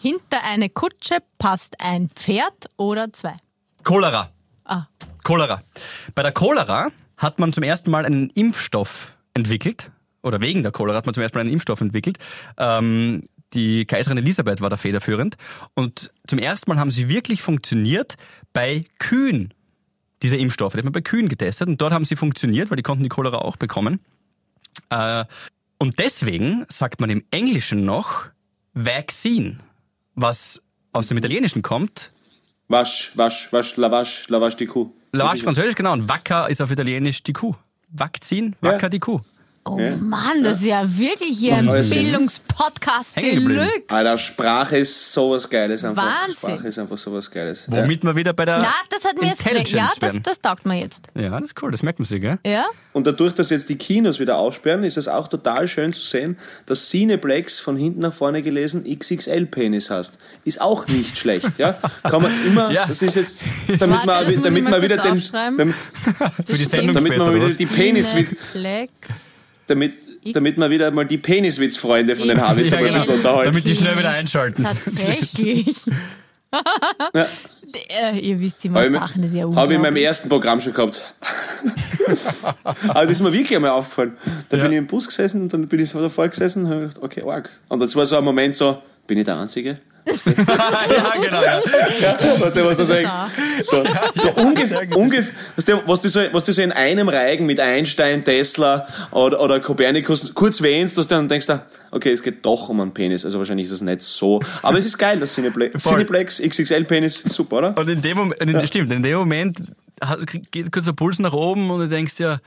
Hinter eine Kutsche passt ein Pferd oder zwei. Cholera. Ah, Cholera. Bei der Cholera hat man zum ersten Mal einen Impfstoff entwickelt, oder wegen der Cholera hat man zum ersten Mal einen Impfstoff entwickelt. Ähm, die Kaiserin Elisabeth war da federführend. Und zum ersten Mal haben sie wirklich funktioniert bei Kühen, diese Impfstoffe. Die hat man bei Kühen getestet und dort haben sie funktioniert, weil die konnten die Cholera auch bekommen. Äh, und deswegen sagt man im Englischen noch Vaccine, was aus dem Italienischen kommt, Wasch, wasch, wasch, lavash, lavash die Kuh. Lavage Französisch, genau. Und Wacker ist auf Italienisch die Kuh. Vakzin, Ja. Wacker die Kuh. Oh Ja. Mann, das ist ja wirklich hier ein. Bildungspodcast. Deluxe. Alter, Sprache ist sowas Geiles einfach. Wahnsinn. Sprache ist einfach sowas Geiles. Womit wir wieder bei der Ja, das hat mir jetzt, ja, das, das taugt mir jetzt. Ja, das ist cool, das merkt man sich, gell? Ja? Und dadurch, dass jetzt die Kinos wieder aussperren, ist es auch total schön zu sehen, dass Cineplex von hinten nach vorne gelesen XXL-Penis hast. Ist auch nicht [LAUGHS] schlecht, ja? Kann man immer, Ja. das ist jetzt, [LAUGHS] damit man, damit man wieder den, damit, Für die Sendung damit man wieder die Penis, Cineplex. Damit, damit man wieder mal die Peniswitz-Freunde von den Harveys Ja, genau. unterhalten. Damit die schnell wieder einschalten. Tatsächlich. Äh, Ihr wisst immer Habe ich, Sachen, das ist ja hab ich in meinem unglaublich. ersten Programm schon gehabt. Aber [LAUGHS] das ist mir wirklich einmal aufgefallen. Da Ja. bin ich im Bus gesessen und dann bin ich so davor gesessen und habe gedacht, okay, arg. Und das war so ein Moment so, bin ich der Einzige? Ja, genau. Ja. [LAUGHS] was du, was du das denkst. So, so [LAUGHS] ungefähr, ungef was, du, was, du so, was du so in einem Reigen mit Einstein, Tesla oder, oder Kopernikus kurz wähnst, dass du dann denkst, ah, okay, es geht doch um einen Penis. Also wahrscheinlich ist es nicht so. Aber es ist geil, das Cineplex, Voll. Cineplex XXL-Penis, super, oder? Und in dem Moment, in, stimmt, in dem Moment geht kurz der Puls nach oben und du denkst dir,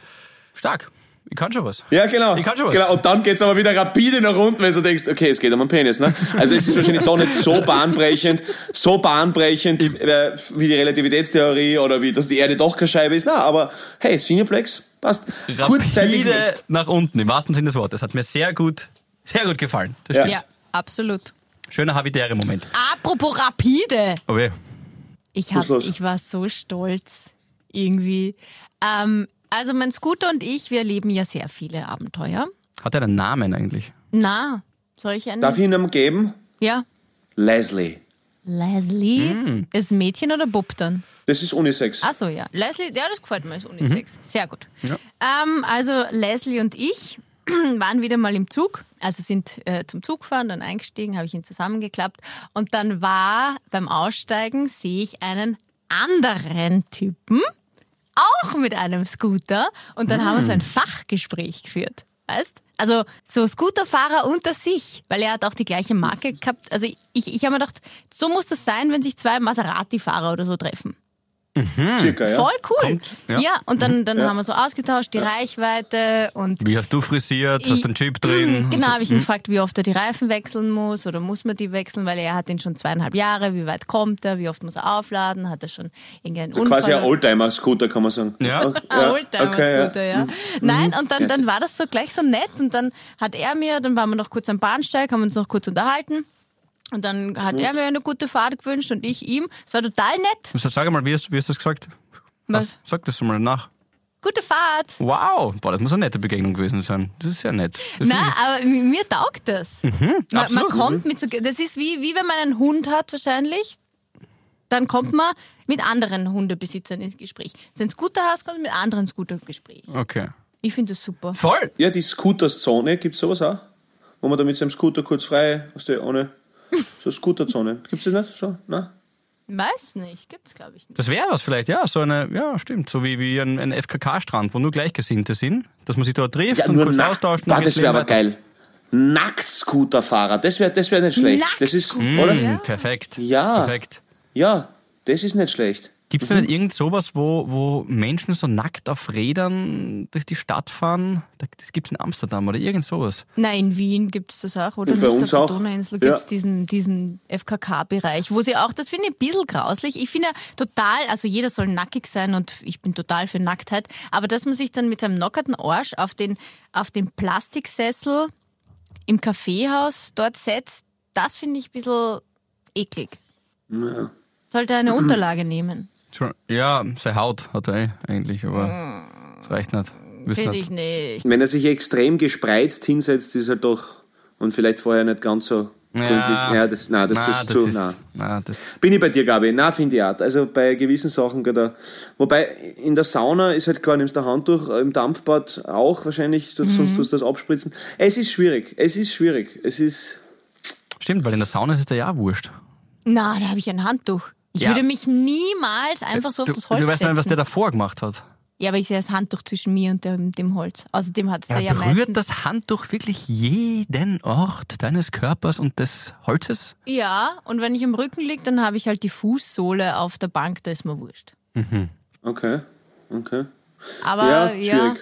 stark, ich kann schon was. Ja, genau. Ich kann schon was. genau. Und dann geht's aber wieder rapide nach unten, wenn du denkst, okay, es geht um einen Penis. Ne? Also es ist wahrscheinlich doch nicht so bahnbrechend, so bahnbrechend äh, wie die Relativitätstheorie oder wie, dass die Erde doch keine Scheibe ist. Na, aber hey, Cineplex, passt. Kurzzeitig. Rapide nach unten, im wahrsten Sinne des Wortes. Hat mir sehr gut, sehr gut gefallen. Das Ja. Ja, absolut. Schöner habitäre Moment. Apropos rapide. Aber ja. Ich, hab, ich war so stolz irgendwie. Ähm, also mein Scooter und ich, wir erleben ja sehr viele Abenteuer. hat er einen Namen eigentlich? Na, soll ich einen? Darf ich Ihnen geben? Ja. Leslie. Leslie? Hm. Ist Mädchen oder Bub dann? Das ist Unisex. Achso, ja. Leslie, ja, das gefällt mir, ist Unisex. Sehr gut. Ähm, also Leslie und ich [CLEARS THROAT] waren wieder mal im Zug, also sind äh, zum Zug gefahren, dann eingestiegen, habe ich ihn zusammengeklappt und dann war beim Aussteigen, sehe ich einen anderen Typen, auch mit einem Scooter und dann haben wir so ein Fachgespräch geführt, weißt? Also so Scooterfahrer unter sich, weil er hat auch die gleiche Marke gehabt. Also ich, ich habe mir gedacht, so muss das sein, wenn sich zwei Maserati-Fahrer oder so treffen. Circa, ja. Voll cool. Kommt, ja. ja. und dann, dann Ja. haben wir so ausgetauscht, die Reichweite und Wie hast du frisiert? Hast du einen Chip drin? Genau, Also, habe ich ihn gefragt, wie oft er die Reifen wechseln muss oder muss man die wechseln, weil er hat den schon zweieinhalb Jahre, wie weit kommt er, wie oft muss er aufladen, hat er schon irgendeinen So Unfall? quasi ein Oldtimer-Scooter, kann man sagen. Ja. Okay, [LAUGHS] Ein Oldtimer-Scooter, ja. Mhm. Nein, und dann, dann war das so gleich so nett und dann hat er mir, dann waren wir noch kurz am Bahnsteig, haben uns noch kurz unterhalten und dann hat Mhm. er mir eine gute Fahrt gewünscht und ich ihm. Es war total nett. Also, Sag mal, wie hast, wie hast du das gesagt? Was? Sag das mal nach. Gute Fahrt. Wow, boah, das muss eine nette Begegnung gewesen sein. Das ist sehr nett. Das Nein, aber mi- mir taugt das. man, man Mhm, absolut. kommt mit so, das ist wie, wie wenn man einen Hund hat wahrscheinlich, dann kommt man mit anderen Hundebesitzern ins Gespräch. Wenn du einen Scooter hast, kommt man mit anderen Scooter ins Gespräch. Okay. Ich finde das super. Voll! Ja, die Scooterzone, gibt's sowas auch? Wo man da mit seinem Scooter kurz frei, was der ohne. So Scooterzone. Gibt's das nicht? So? Nein? Weiß nicht, gibt's glaube ich nicht. Das wäre was vielleicht, ja. So eine, ja, stimmt. So wie, wie ein, ein FKK-Strand, wo nur Gleichgesinnte sind, dass man sich dort trifft Ja, und nur kurz nackt. austauscht. und Boah, das wäre aber weiter. geil. Nackt-Scooterfahrer, das wäre das wär nicht schlecht. Das ist, oder? Mm, Perfekt. Ja. Perfekt. Ja, das ist nicht schlecht. Gibt es nicht irgend sowas, wo, wo Menschen so nackt auf Rädern durch die Stadt fahren? Das gibt es in Amsterdam oder irgend sowas. Nein, in Wien gibt es das auch, oder? Bei Nicht uns auf der Donauinsel Ja. gibt es diesen, diesen FKK-Bereich, wo sie auch, das finde ich ein bisschen grauslich. Ich finde ja total, also jeder soll nackig sein und ich bin total für Nacktheit, aber dass man sich dann mit seinem nockerten Arsch auf den, auf den Plastiksessel im Kaffeehaus dort setzt, das finde ich ein bisschen eklig. Ja. Sollte eine Unterlage nehmen. Ja, seine Haut hat er eh eigentlich, aber das reicht nicht. Finde nicht. ich nicht. Wenn er sich extrem gespreizt hinsetzt, ist er doch und vielleicht vorher nicht ganz so gründlich. Ja, das, nein, das Na, ist zu. ist, nein. na, das, Bin ich bei dir, Gabi? Na, finde ich auch. Also bei gewissen Sachen geht er. Wobei in der Sauna ist halt klar, nimmst du Handtuch, im Dampfbad auch wahrscheinlich, sonst sonst tust du das abspritzen. Es ist schwierig. Es ist schwierig. Es ist. stimmt, weil in der Sauna ist es ja auch wurscht. Na, da habe ich ein Handtuch. Ich Ja. würde mich niemals einfach so auf du, das Holz du weißt nicht, was setzen. der davor gemacht hat. Ja, aber ich sehe das Handtuch zwischen mir und dem, dem Holz. Außerdem hat es da Er ja berührt das Handtuch wirklich jeden Ort deines Körpers und des Holzes? Ja, und wenn ich am Rücken liege, dann habe ich halt die Fußsohle auf der Bank, da ist mir wurscht. Okay. Okay. Aber Ja, ja,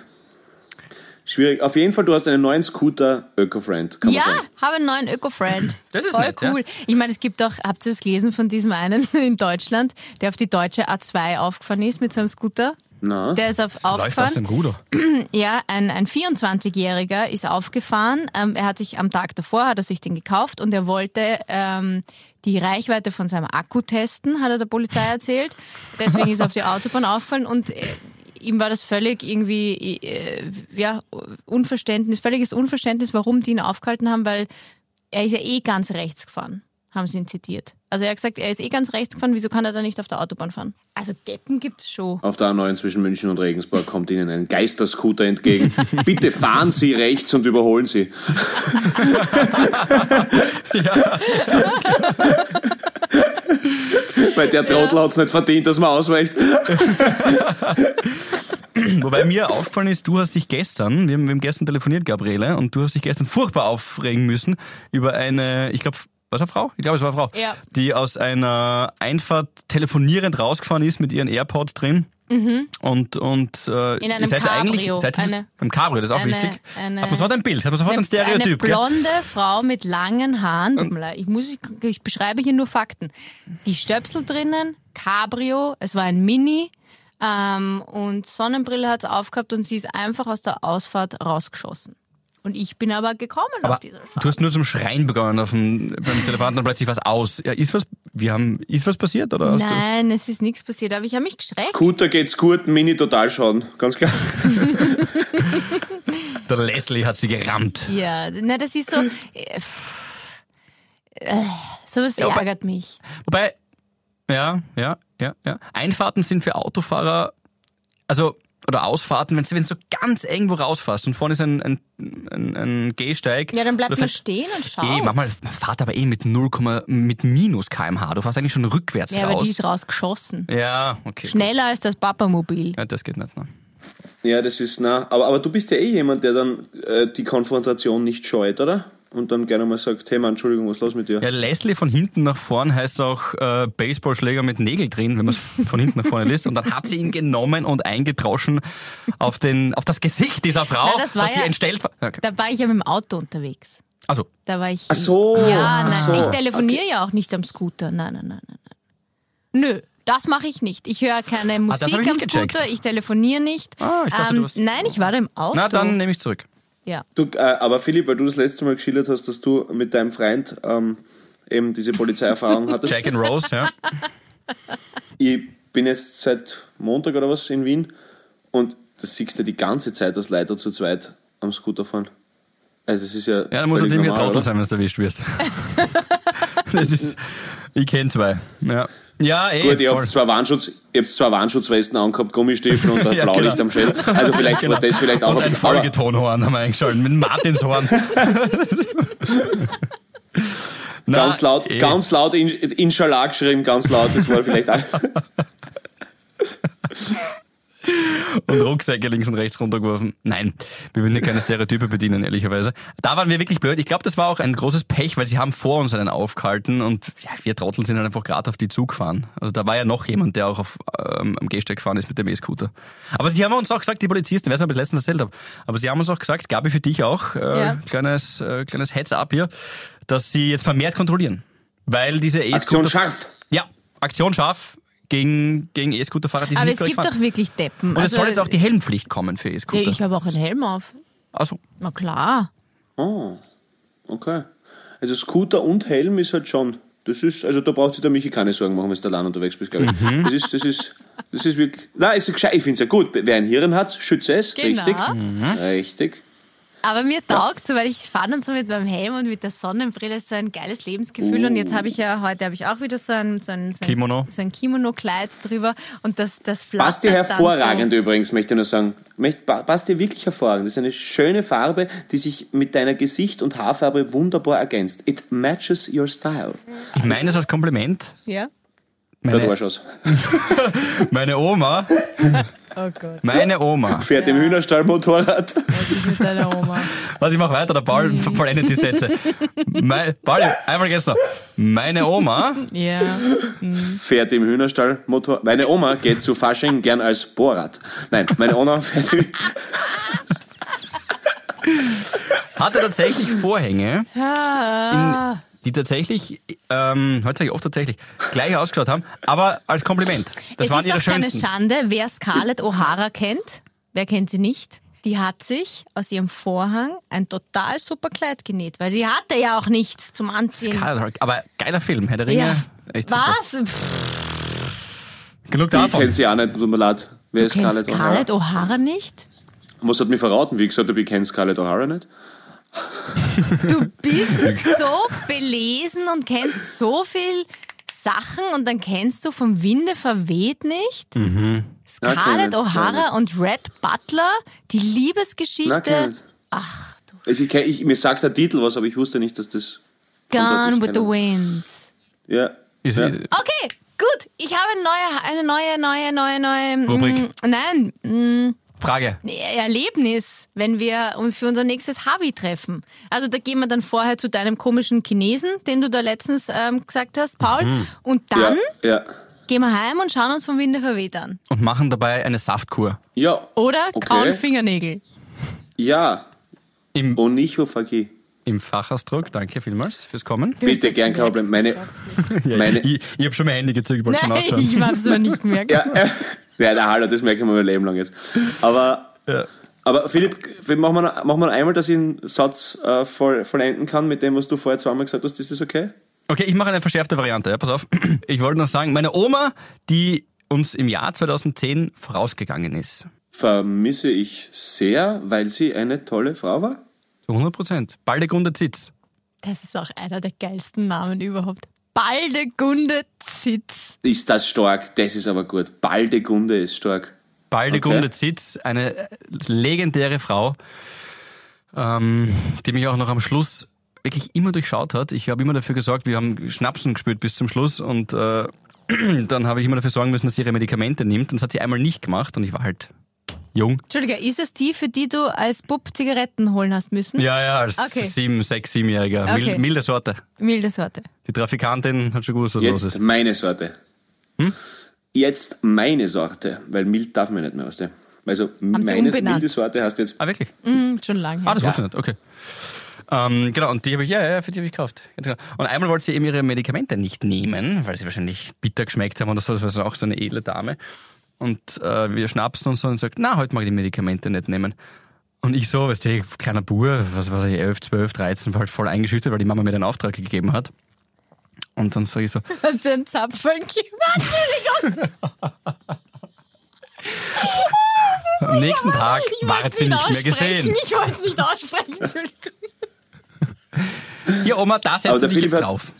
schwierig. Auf jeden Fall, du hast einen neuen Scooter Öko-Friend. ja, habe einen neuen Öko-Friend. [LAUGHS] Das ist Voll nett, ja. cool. Ich meine, es gibt auch, habt ihr das gelesen von diesem einen [LAUGHS] in Deutschland, der auf die deutsche A2 aufgefahren ist mit so einem Scooter? Na, Der ist auf, Läuft aus aufgefahren. dem Ruder. [CLEARS THROAT] Ja, ein, ein 24-Jähriger ist aufgefahren. Ähm, er hat sich am Tag davor hat er sich den gekauft und er wollte ähm, die Reichweite von seinem Akku testen, hat er der Polizei erzählt. Deswegen ist er auf die [LAUGHS] Autobahn aufgefallen und äh, ihm war das völlig irgendwie äh, ja Unverständnis, völliges Unverständnis, warum die ihn aufgehalten haben, weil er ist ja eh ganz rechts gefahren, haben sie ihn zitiert. Also er hat gesagt, er ist eh ganz rechts gefahren, wieso kann er da nicht auf der Autobahn fahren? Also Deppen gibt's schon. auf der A9 zwischen München und Regensburg kommt Ihnen ein Geisterscooter entgegen. Bitte fahren Sie rechts und überholen Sie. [LAUGHS] [LAUGHS] Weil der Trottel hat es nicht verdient, dass man ausweicht. [LAUGHS] Wobei mir aufgefallen ist, du hast dich gestern, wir haben, wir haben gestern telefoniert, Gabriele, und du hast dich gestern furchtbar aufregen müssen über eine, ich glaube, was eine Frau? Ich glaube, es war eine Frau, Ja. die aus einer Einfahrt telefonierend rausgefahren ist mit ihren AirPods drin. Und, und äh, Mhm. In einem seid Cabrio. eigentlich seid Eine- im Cabrio, das ist auch eine- wichtig. eine- hat man sofort ein Bild, hat man sofort ein Stereotyp. Eine gell? blonde Frau mit langen Haaren. Tut mir leid, ich, muss, ich beschreibe hier nur Fakten. Die Stöpsel drinnen, Cabrio, es war ein Mini ähm, und Sonnenbrille hat es aufgehabt und sie ist einfach aus der Ausfahrt rausgeschossen. Und ich bin aber gekommen Aber auf dieser Straße. du hast nur zum Schreien begonnen auf dem, beim Telefonaten, dann plötzlich was aus. Ja, ist was, wir haben, ist was passiert oder hast Nein, es ist nichts passiert, aber ich habe mich geschreckt. Scooter geht's gut, Mini Totalschaden. Ganz klar. [LAUGHS] der Leslie hat sie gerammt. Ja, na, das ist so. Äh, pff, äh, sowas Ja, ärgert mich. Wobei, ja, ja, ja, ja. Einfahrten sind für Autofahrer, also, oder Ausfahrten, wenn du so ganz irgendwo rausfährst und vorne ist ein, ein, ein, ein Gehsteig. Ja, dann bleibt man stehen und schaut. Eh, manchmal man fährt aber eh mit 0, mit minus kmh. Du fährst eigentlich schon rückwärts ja, aber raus. die ist rausgeschossen. ja, okay. Schneller als das Papamobil. Ja, das geht nicht. Ne? Ja, das ist na. Aber, aber du bist ja eh jemand, der dann äh, die Konfrontation nicht scheut, oder? Und dann gerne mal sagt, hey Mann, Entschuldigung, was ist los mit dir? Ja, Leslie von hinten nach vorn heißt auch äh, Baseballschläger mit Nägel drin, wenn man es [LAUGHS] von hinten nach vorne liest. Und dann hat sie ihn genommen und eingetroschen auf, den, auf das Gesicht dieser Frau, Na, das war dass sie ja- entstellt war. Okay. Da war ich ja mit dem Auto unterwegs. Also, Da war ich. Ach so, Ja, nein, so. ich telefoniere ja auch nicht am Scooter. Nein, nein, nein, nein. nein. Nö, das mache ich nicht. Ich höre keine Ah, Musik ich am. Scooter, ich telefoniere nicht. Ah, ich dachte, du hast- Nein, ich war da im Auto. na dann nehme ich zurück. Ja. Du, äh, aber Philipp, weil du das letzte Mal geschildert hast, dass du mit deinem Freund ähm, eben diese Polizeierfahrung [LAUGHS] hattest. Jack and Rose, ja. [LAUGHS] Ich bin jetzt seit Montag oder was in Wien und das siehst du die ganze Zeit, dass Leute zu zweit am Scooter fahren. Also es ist ja. Ja, dann muss völlig ziemlich ein normal, sein, wenn du erwischt wirst. [LAUGHS] das ist, ich kenne zwei. Ja, ja eh. Gut, voll. habt zwar Warnschutz, zwar Warnschutzwesten angehabt, Gummistiefel und ein [LAUGHS] Ja, Blaulicht genau. am Schädel. Also vielleicht [LAUGHS] war das vielleicht auch Und ein Folgetonhorn haben wir eingeschaltet, mit dem Martinshorn. [LAUGHS] Na, Ganz laut, eh. ganz laut in, Inshallah geschrieben, ganz laut, das war vielleicht auch. Und Rucksäcke links und rechts runtergeworfen. Nein, wir würden hier keine Stereotype bedienen, ehrlicherweise. Da waren wir wirklich blöd. Ich glaube, das war auch ein großes Pech, weil sie haben vor uns einen aufgehalten und ja, wir Trottel sind halt einfach gerade auf die Zug gefahren. Also da war ja noch jemand, der auch auf, ähm, am Gehsteig gefahren ist mit dem E-Scooter. Aber sie haben uns auch gesagt, die Polizisten, wer es ich letztens erzählt habe, aber sie haben uns auch gesagt, Gabi, für dich auch, äh, Ja. kleines, äh, kleines Heads-up hier, dass sie jetzt vermehrt kontrollieren. Weil diese E-Scooter... Aktion scharf. Ja, Aktion scharf gegen, gegen E-Scooter-Fahrer, die sind Aber es gibt fahren. doch wirklich Deppen. Und es soll jetzt auch die Helmpflicht kommen für ja, E-Scooter. ich habe auch einen Helm auf. also, Na klar. Oh, okay. Also Scooter und Helm ist halt schon. Das ist, also da braucht sich der Michi keine Sorgen machen, wenn du allein unterwegs bist, glaube ich. Mhm. Das ist, das ist, das ist wirklich. Nein, ist gescheit. Ich finde es ja gut. Wer ein Hirn hat, schütze es. Genau. Richtig. Richtig. Aber mir taugt so, weil ich fahre dann so mit meinem Helm und mit der Sonnenbrille so ein geiles Lebensgefühl. Und jetzt habe ich ja, heute habe ich auch wieder so ein, so ein, so ein Kimono. So ein Kimono-Kleid drüber. Und das, das Passt dir hervorragend übrigens, möchte ich nur sagen. Passt dir wirklich hervorragend. Das ist eine schöne Farbe, die sich mit deiner Gesicht- und Haarfarbe wunderbar ergänzt. It matches your style. ich meine das als Kompliment. So. Ja? Ja, du Meine, [LAUGHS] meine Oma, [LAUGHS] Oh Gott. meine Oma. [LAUGHS] Fährt im Hühnerstall-Motorrad. Was ist mit deiner Oma? Warte, ich mach weiter, der Paul vollendet die Sätze. Mein, Paul, einmal geht's noch. Meine Oma Ja. fährt im Hühnerstall-Motor. Meine Oma geht zu Fasching gern als Bohrrad. Nein, meine Oma fährt im hatte tatsächlich Vorhänge, in, die tatsächlich, ähm, heute sage ich oft tatsächlich, gleich ausgeschaut haben, aber als Kompliment. Das es waren ist ihre auch keine schönsten. Schande, wer Scarlett O'Hara kennt. Wer kennt sie nicht? Die hat sich aus ihrem Vorhang ein total super Kleid genäht, weil sie hatte ja auch nichts zum Anziehen. Scarlet Heart. Aber geiler Film, Herr der Ringe. ja. Echt. Was? Genug Ich davon. kenne sie auch nicht, tut mir leid. Wer ist kennst Scarlett Scarlett O'Hara? O'Hara nicht? Was hat mich verraten? Wie gesagt, ich kenne Scarlett O'Hara nicht. Du bist so belesen und kennst so viel Sachen und dann kennst du vom Winde verweht nicht. Mhm. Na, Scarlett kenn O'Hara und Red Butler, die Na, Liebesgeschichte. ich. Ach, du. Also ich, ich, mir sagt der Titel was, aber ich wusste nicht, dass das. Gone with the. Wind. Ja. Ja. Okay, gut. Ich habe eine neue, eine neue, neue, neue, neue. mm, Rubrik. nein, mm, Frage. Erlebnis, wenn wir uns für unser nächstes Hobby treffen. Also da gehen wir dann vorher zu deinem komischen Chinesen, den du da letztens ähm, gesagt hast, Paul. Mhm. Und dann Ja, ja. gehen wir heim und schauen uns vom Winde verweht an. Und machen dabei eine Saftkur. Ja. Oder Okay. grauen Fingernägel. Ja. Im, Fagi. im Fachausdruck. Danke vielmals fürs Kommen. Bitte, gern kein Problem. Meine, [LAUGHS] meine, Ich, ich habe schon mein Handy gezückt, wollte schon nachschauen. ich hab's aber nicht gemerkt. ja, äh, [LAUGHS] ja, der Hallo, das merke ich mir mein Leben lang jetzt. Aber, Ja. aber Philipp, machen wir, noch, machen wir einmal, dass ich einen Satz äh, voll, vollenden kann mit dem, was du vorher zweimal gesagt hast. Ist das okay? Okay, ich mache eine verschärfte Variante. Ja, pass auf. [CLEARS THROAT] Ich wollte noch sagen, meine Oma, die uns im Jahr 2010 vorausgegangen ist. Vermisse ich sehr, weil sie eine tolle Frau war. Zu 100 Prozent. Baldegunde Zitz. Das ist auch einer der geilsten Namen überhaupt. Baldegunde Zitz. Ist das stark? Das ist aber gut. Baldegunde ist stark. Baldegunde Okay. Zitz, eine äh, legendäre Frau, ähm, die mich auch noch am Schluss wirklich immer durchschaut hat. Ich habe immer dafür gesorgt, wir haben Schnapsen gespürt bis zum Schluss und äh, [CLEARS THROAT] dann habe ich immer dafür sorgen müssen, dass sie ihre Medikamente nimmt. Und das hat sie einmal nicht gemacht und ich war halt jung. Entschuldige, ist es die, für die du als Bub Zigaretten holen hast müssen? Ja, ja, als Okay. sieben, sechs, siebenjähriger. Okay. Mil- milde Sorte. Milde Sorte. Die Trafikantin hat schon gewusst, was los Jetzt ist. meine Sorte. Hm? Jetzt meine Sorte, weil mild darf man nicht mehr, weißt du? Also meine milde Sorte heißt jetzt Ah, wirklich? Hm, schon lange. Ah, das wusste ich nicht, okay. Ähm, genau, und die habe ich, ja, ja, für die habe ich gekauft. Genau. Und einmal wollte sie eben ihre Medikamente nicht nehmen, weil sie wahrscheinlich bitter geschmeckt haben und das war das war auch so eine edle Dame. Und äh, wir schnapsen uns so und sagt, na, heute mag ich die Medikamente nicht nehmen. Und ich so, weißt du, kleiner Bur, was weiß ich, 11, 12, 13, war halt voll eingeschüchtert, weil die Mama mir den Auftrag gegeben hat. Und dann sage ich so, [LAUGHS] Hast du einen Zapfen [LAUGHS] Entschuldigung. am nächsten Tag Ich war sie nicht mehr aussprechen. gesehen. Ich wollte es nicht aussprechen. Entschuldigung. Hier, Oma, da setzt du dich jetzt drauf.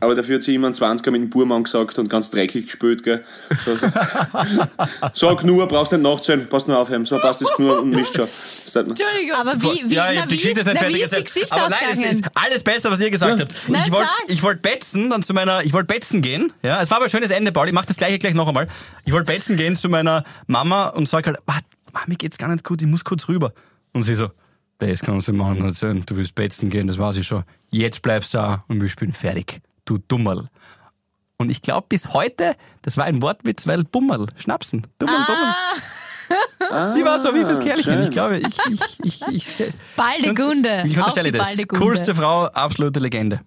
Aber dafür hat sie immer einen 20er mit dem Burmann gesagt und ganz dreckig gespielt, gell. So, [LAUGHS] so Knur, brauchst nicht nachzählen, passt nur aufheben. So passt das Knur und mischt schon. Entschuldigung. Aber wie, wie, ja, na, wie, Geschichte ist, na, fertig wie ist die. Geschichte Aber nein, es ist alles besser, was ihr gesagt habt. Nein, ich wollte sag. wollt betzen dann zu meiner, ich wollte betzen gehen. Ja, es war aber ein schönes Ende, Paul. Ich mach das gleiche gleich noch einmal. Ich wollte betzen gehen zu meiner Mama und sag halt, "Wart, Mama, mir geht's gar nicht gut, ich muss kurz rüber. Und sie so, das kannst du machen erzählen. Du willst betzen gehen, das weiß ich schon. Jetzt bleibst du da und wir spielen fertig. Du Dummerl. Und ich glaube bis heute, das war ein Wortwitz, weil Bummerl, Schnapsen. Dummerl, Bummerl. [LAUGHS] Sie war so wie fürs Kerlchen. schön. Ich glaube, ich, ich, ich, ich, Baldegunde. ich Auch unterstelle die das. Baldegunde. Coolste Frau, absolute Legende.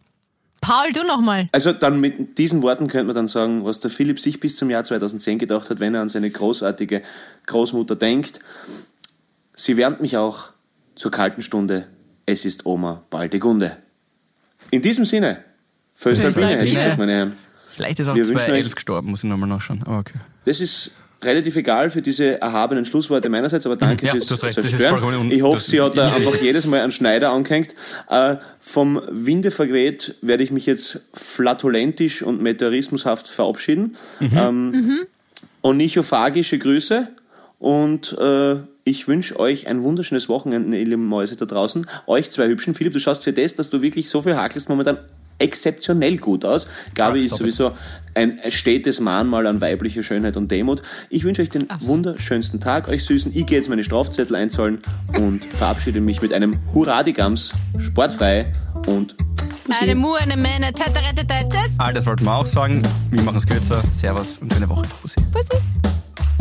Paul, du nochmal. Also dann mit diesen Worten könnte man dann sagen, was der Philipp sich bis zum Jahr 2010 gedacht hat, wenn er an seine großartige Großmutter denkt. Sie wärmt mich auch zur kalten Stunde. Es ist Oma Baldegunde. In diesem Sinne, Föstalpine. hätte ich gesagt, meine Herren. Vielleicht ist auch Wir wünschen 2011 euch- gestorben, muss ich nochmal nachschauen. Aber okay. Das ist relativ egal für diese erhabenen Schlussworte meinerseits, aber danke Ja, fürs Zerstören. Ich hoffe, sie hat da einfach jedes Mal einen Schneider angehängt. Äh, vom Winde verweht werde ich mich jetzt flatulentisch und meteorismushaft verabschieden. Mhm. Ähm, Onychophagische Grüße und äh, ich wünsche euch ein wunderschönes Wochenende, ihr lieben Mäuse da draußen. Euch zwei Hübschen. Philipp, du schaust für das, dass du wirklich so viel hakelst, momentan exzeptionell gut aus. Gabi Ach, ist sowieso ein stetes Mahnmal an weiblicher Schönheit und Demut. Ich wünsche euch den wunderschönsten Tag, euch Süßen. Ich gehe jetzt meine Strafzettel einzahlen und verabschiede mich mit einem Hurradigams, sportfrei und Eine Mu, eine. Tatatatata. Tschüss. All das wollten wir auch sagen. Wir machen es kürzer. Servus und schöne Woche. Bussi. Bussi.